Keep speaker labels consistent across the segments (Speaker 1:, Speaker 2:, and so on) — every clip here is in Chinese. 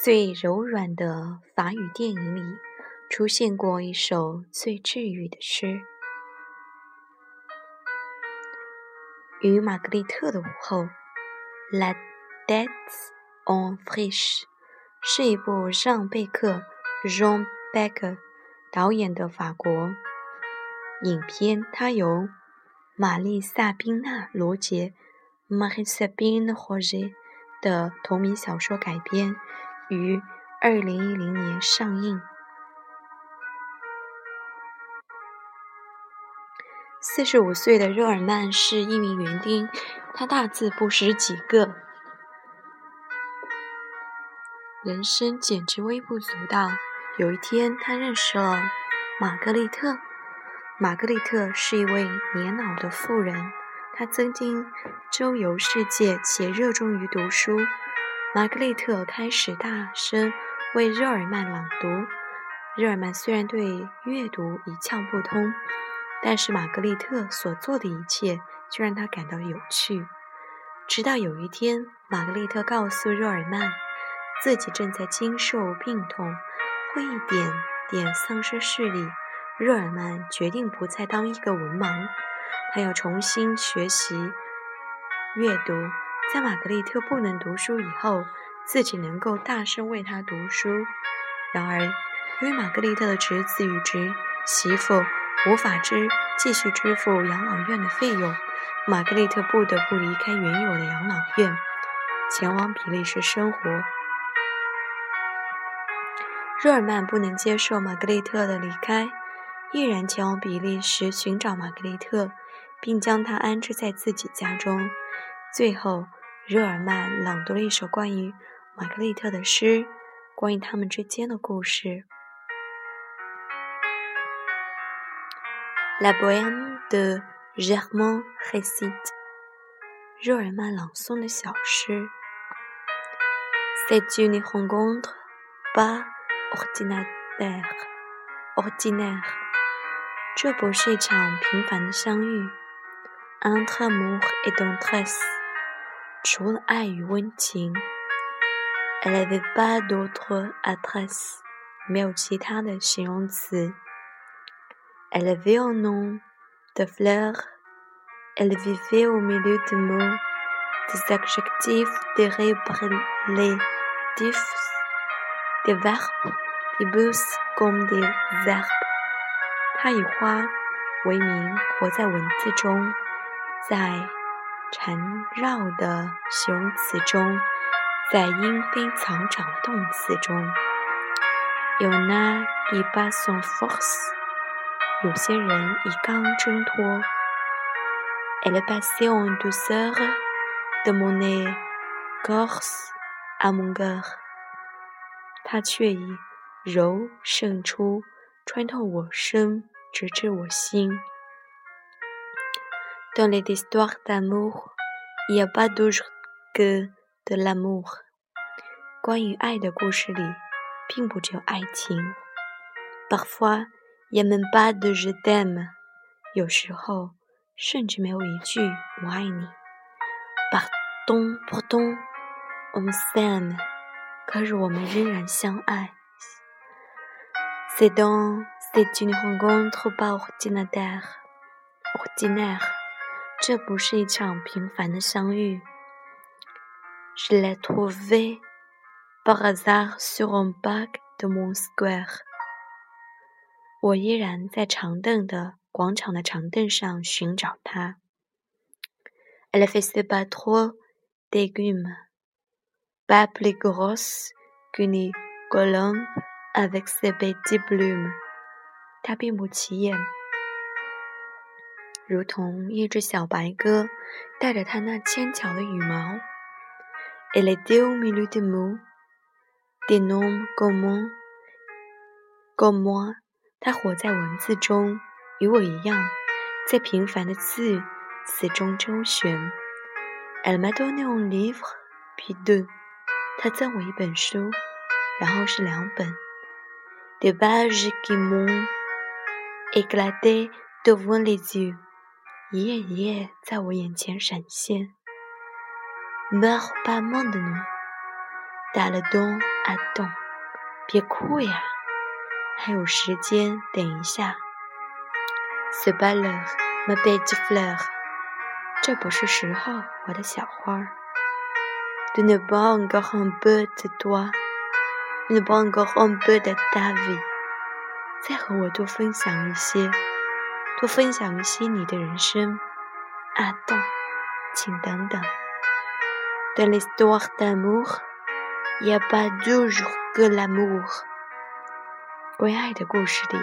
Speaker 1: 最柔软的法语电影里，出现过一首最治愈的诗。与玛格丽特的午后，《La Tête en Friche》是一部让·贝克 （Jean Becker） 导演的法国影片，它由玛丽·萨宾娜·罗杰 （Marie Sabine Roger） 的同名小说改编。于二零一零年上映。四十五岁的热尔曼是一名园丁，他大字不识几个，人生简直微不足道。有一天，他认识了玛格丽特。玛格丽特是一位年老的妇人，她曾经周游世界，且热衷于读书。玛格丽特开始大声为热尔曼朗读。热尔曼虽然对阅读一窍不通，但是玛格丽特所做的一切却让他感到有趣。直到有一天，玛格丽特告诉热尔曼，自己正在经受病痛，会一点点丧失视力。热尔曼决定不再当一个文盲，他要重新学习阅读。在玛格丽特不能读书以后，自己能够大声为她读书。然而，由于玛格丽特的侄子与侄媳妇无法支继续支付养老院的费用，玛格丽特不得不离开原有的养老院，前往比利时生活。热尔曼不能接受玛格丽特的离开，毅然前往比利时寻找玛格丽特，并将她安置在自己家中。最后。热尔曼朗读了一首关于玛格丽特的诗，关于他们之间的故事。La Bohème de Germain récite。热尔曼朗诵的小诗。C'est une rencontre pas ordinaire。ordinaire。这不是一场平凡的相遇。Entre amour et tendresse。除了爱与温情，elle avait pas d'autre adresse，没有其他的形容词。elle avait un nom de fleur，elle vivait au milieu de mots，des adjectifs，des réparés，des verbes，qui poussent comme des arbres。她以花为名，活在文字中，在。 缠绕的形容词中，在莺飞草长的动词中，有那一把 son force，有些人以刚挣脱。Elle passait en douceur de mon écorce à mon cœur，它却以柔胜出，穿透我身，直至我心。Dans les histoires d'amour, il n'y a pas toujours que de l'amour。关于爱的故事里，并不只有爱情。Parfois, il n'y a même pas de je t'aime。有时候，甚至没有一句“我爱你”。Pourtant, pourtant, on s'aime。可是我们仍然相爱。C'est donc, c'est une rencontre pas ordinaire。ordinaire。 这不是一场平凡的相遇。Je l'ai trouvé par hasard sur un banc de mon square。我依然在长凳的广场的长凳上寻找它。Elle faisait pas trop d'écume, pas plus grosse qu'une colombe avec ses petits plumes。它并不起眼。 如同一只小白鸽，带着它那纤巧的羽毛。Elle est au milieu des mots, des noms communs, comme moi。它活在文字中，与我一样，在平凡的字词中周旋。Elle m'a donné un livre, puis deux。她赠我一本书，然后是两本。Des pages qui m'ont éclaté devant les yeux。一页一页在我眼前闪现。Meurs pas maintenant，打了洞啊洞，别哭呀，还有时间，等一下。C'est pas l'heure, ma petite fleur。这不是时候，我的小花儿。Tu ne pas encore un peu de toi, tu ne pas encore un peu de ta vie。再和我多分享一些，多分享一些你的人生。啊洞，请等等。Dans l'histoire d'amour, y a pas toujours que l'amour。关于爱的故事里，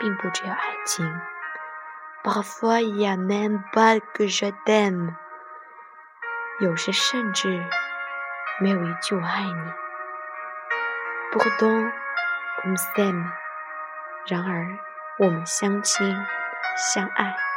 Speaker 1: 并不只有爱情。Parfois, il n'y a même pas que je t'aime。有时甚至没有一句我爱你。Pourtant, on s'aime。然而，我们相亲相爱。